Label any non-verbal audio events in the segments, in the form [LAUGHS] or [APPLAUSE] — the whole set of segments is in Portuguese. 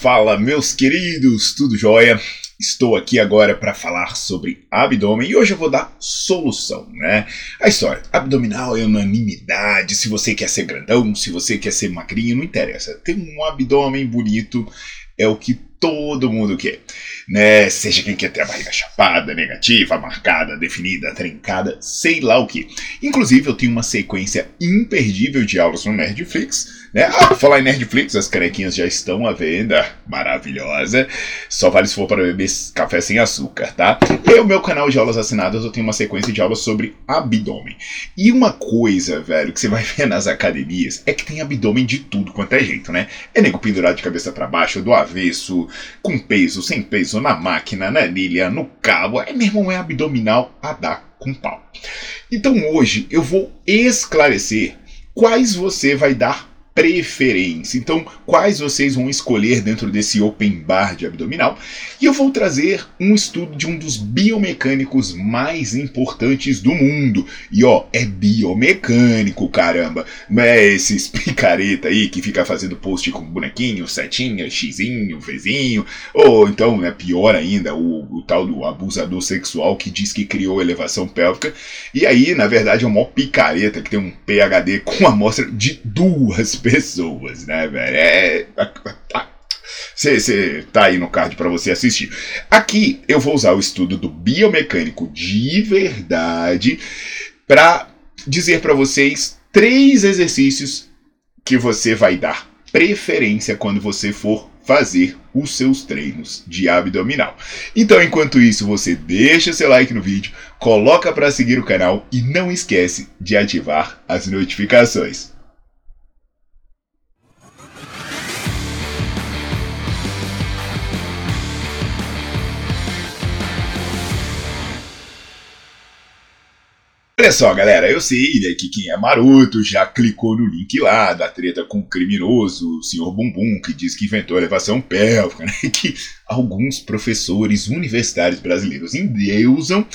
Fala, meus queridos, tudo jóia? Estou aqui agora para falar sobre abdômen e hoje eu vou dar solução, né? A história, abdominal é unanimidade, se você quer ser grandão, se você quer ser magrinho, não interessa. Ter um abdômen bonito é o que todo mundo quer, né? Seja quem quer ter a barriga chapada, negativa, marcada, definida, trincada, sei lá o que. Inclusive, eu tenho uma sequência imperdível de aulas no Nerdflix né? Ah, falar em Nerdflix, as canequinhas já estão à venda. Maravilhosa. Só vale se for para beber café sem açúcar, tá? E o meu canal de aulas assinadas, eu tenho uma sequência de aulas sobre abdômen. E uma coisa, velho, que você vai ver nas academias é que tem abdômen de tudo quanto é jeito, né? É nego pendurado de cabeça para baixo, do avesso, com peso, sem peso, na máquina, na anilha, no cabo. É, meu irmão, é abdominal a dar com pau. Então hoje eu vou esclarecer quais você vai dar preferência. Então, quais vocês vão escolher dentro desse open bar de abdominal? E eu vou trazer um estudo de um dos biomecânicos mais importantes do mundo. E ó, é biomecânico, caramba. Não é esses picareta aí que fica fazendo post com bonequinho, setinha, xizinho, vezinho. Ou então, né, pior ainda, o, o tal do abusador sexual que diz que criou elevação pélvica. E aí, na verdade, é uma picareta que tem um PHD com amostra de duas pessoas, né, velho? É. Você tá aí no card para você assistir. Aqui eu vou usar o estudo do biomecânico de verdade para dizer para vocês três exercícios que você vai dar preferência quando você for fazer os seus treinos de abdominal. Então, enquanto isso, você deixa seu like no vídeo, coloca para seguir o canal e não esquece de ativar as notificações. Olha só, galera, eu sei né, que quem é maroto já clicou no link lá da treta com o criminoso, o senhor Bumbum, que diz que inventou a elevação pélvica, né, [LAUGHS] que alguns professores universitários brasileiros endeusam.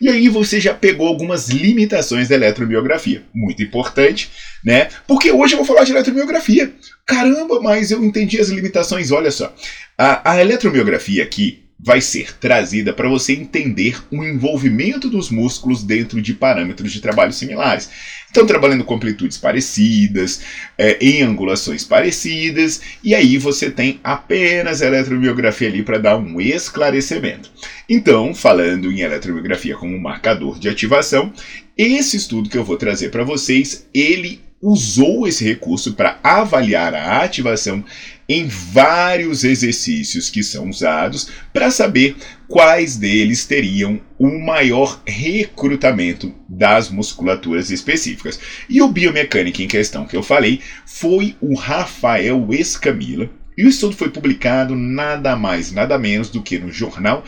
E aí você já pegou algumas limitações da eletromiografia. Muito importante, né? Porque hoje eu vou falar de eletromiografia. Caramba, mas eu entendi as limitações. Olha só. A, a eletromiografia aqui vai ser trazida para você entender o envolvimento dos músculos dentro de parâmetros de trabalho similares. Então, trabalhando com amplitudes parecidas, é, em angulações parecidas, e aí você tem apenas eletromiografia ali para dar um esclarecimento. Então, falando em eletromiografia como marcador de ativação, esse estudo que eu vou trazer para vocês, ele usou esse recurso para avaliar a ativação em vários exercícios que são usados para saber quais deles teriam o maior recrutamento das musculaturas específicas. E o biomecânico em questão que eu falei foi o Rafael Escamila, e o estudo foi publicado nada mais, nada menos do que no jornal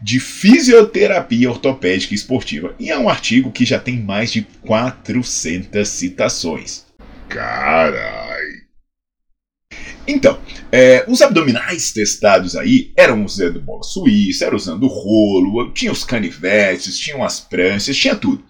de Fisioterapia Ortopédica Esportiva. E é um artigo que já tem mais de 400 citações. Carai! Então, é, os abdominais testados aí eram usando bola suíça, eram usando rolo, tinha os canivetes, tinham as pranchas, tinha tudo.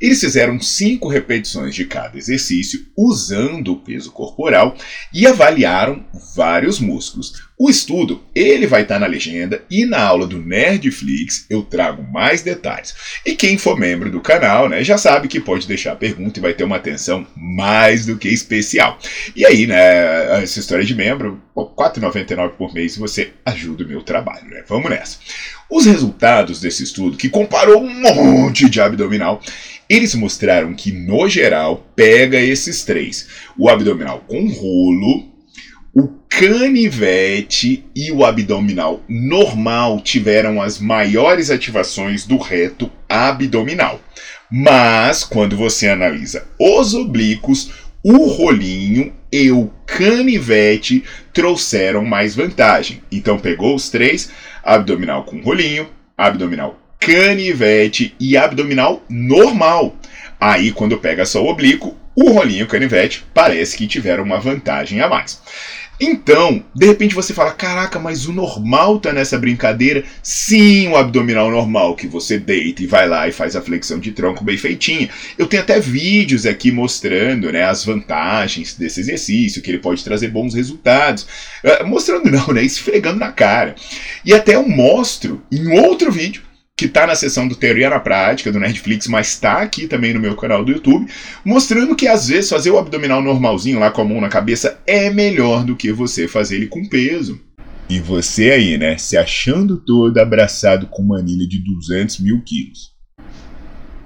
Eles fizeram cinco repetições de cada exercício usando o peso corporal e avaliaram vários músculos. O estudo, ele vai estar tá na legenda e na aula do Nerdflix eu trago mais detalhes. E quem for membro do canal, né, já sabe que pode deixar a pergunta e vai ter uma atenção mais do que especial. E aí, né, essa história de membro, R$ 4,99 por mês você ajuda o meu trabalho, né? Vamos nessa. Os resultados desse estudo, que comparou um monte de abdominal, eles mostraram que, no geral, pega esses três: o abdominal com rolo, canivete e o abdominal normal tiveram as maiores ativações do reto abdominal. Mas, quando você analisa os oblíquos, o rolinho e o canivete trouxeram mais vantagem. Então, pegou os três: abdominal com rolinho, abdominal canivete e abdominal normal. Aí, quando pega só o oblíquo, o rolinho e o canivete parece que tiveram uma vantagem a mais. Então, de repente você fala: caraca, mas o normal tá nessa brincadeira? Sim, o abdominal normal, que você deita e vai lá e faz a flexão de tronco bem feitinha. Eu tenho até vídeos aqui mostrando né, as vantagens desse exercício, que ele pode trazer bons resultados. Uh, mostrando não, né? Esfregando na cara. E até eu mostro em outro vídeo que está na seção do Teoria na Prática do Netflix, mas está aqui também no meu canal do YouTube, mostrando que às vezes fazer o abdominal normalzinho lá com a mão na cabeça é melhor do que você fazer ele com peso. E você aí, né, se achando todo abraçado com uma anilha de 200 mil quilos.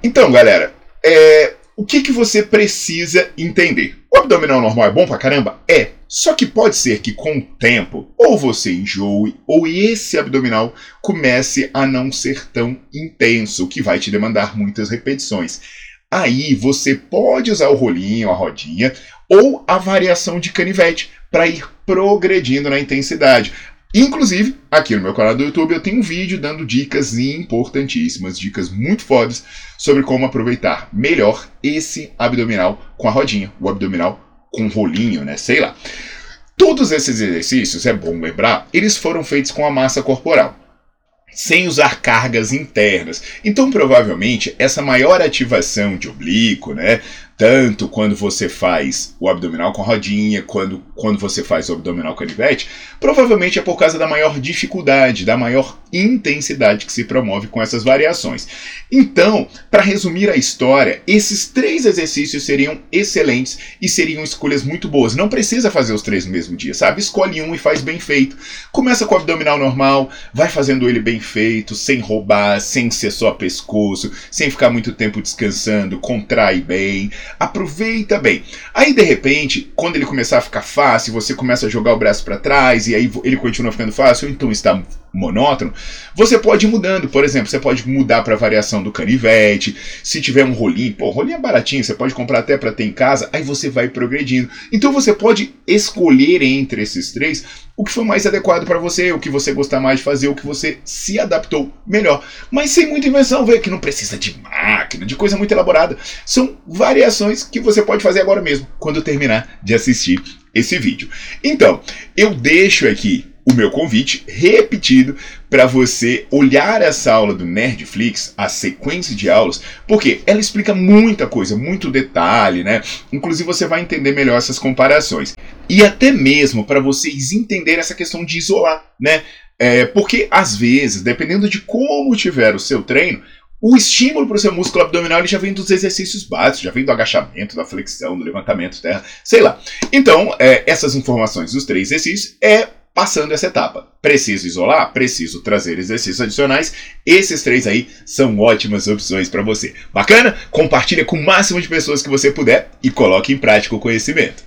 Então, galera, é, o que, que você precisa entender? O abdominal normal é bom pra caramba? É. Só que pode ser que com o tempo, ou você enjoe, ou esse abdominal comece a não ser tão intenso, o que vai te demandar muitas repetições. Aí você pode usar o rolinho, a rodinha, ou a variação de canivete para ir progredindo na intensidade. Inclusive, aqui no meu canal do YouTube eu tenho um vídeo dando dicas importantíssimas, dicas muito fodas sobre como aproveitar melhor esse abdominal com a rodinha, o abdominal com rolinho, né? Sei lá. Todos esses exercícios, é bom lembrar, eles foram feitos com a massa corporal sem usar cargas internas. Então, provavelmente, essa maior ativação de oblíquo, né, tanto quando você faz o abdominal com rodinha, quando, quando você faz o abdominal canivete, provavelmente é por causa da maior dificuldade, da maior intensidade que se promove com essas variações. Então, para resumir a história, esses três exercícios seriam excelentes e seriam escolhas muito boas. Não precisa fazer os três no mesmo dia, sabe? Escolhe um e faz bem feito. Começa com o abdominal normal, vai fazendo ele bem feito, sem roubar, sem ser só pescoço, sem ficar muito tempo descansando, contrai bem aproveita bem. Aí de repente, quando ele começar a ficar fácil, você começa a jogar o braço para trás e aí ele continua ficando fácil, então está monótono, você pode ir mudando. Por exemplo, você pode mudar para a variação do canivete. Se tiver um rolinho, pô, rolinho é baratinho, você pode comprar até para ter em casa, aí você vai progredindo. Então você pode escolher entre esses três o que for mais adequado para você, o que você gostar mais de fazer, o que você se adaptou melhor. Mas sem muita invenção, vê que não precisa de máquina, de coisa muito elaborada. São variações que você pode fazer agora mesmo, quando terminar de assistir esse vídeo. Então, eu deixo aqui o meu convite repetido para você olhar essa aula do Nerdflix, a sequência de aulas, porque ela explica muita coisa, muito detalhe, né? Inclusive você vai entender melhor essas comparações. E até mesmo para vocês entenderem essa questão de isolar, né? É, porque às vezes, dependendo de como tiver o seu treino, o estímulo para o seu músculo abdominal ele já vem dos exercícios básicos, já vem do agachamento, da flexão, do levantamento terra, sei lá. Então, é, essas informações dos três exercícios é passando essa etapa. Preciso isolar? Preciso trazer exercícios adicionais. Esses três aí são ótimas opções para você. Bacana? Compartilha com o máximo de pessoas que você puder e coloque em prática o conhecimento.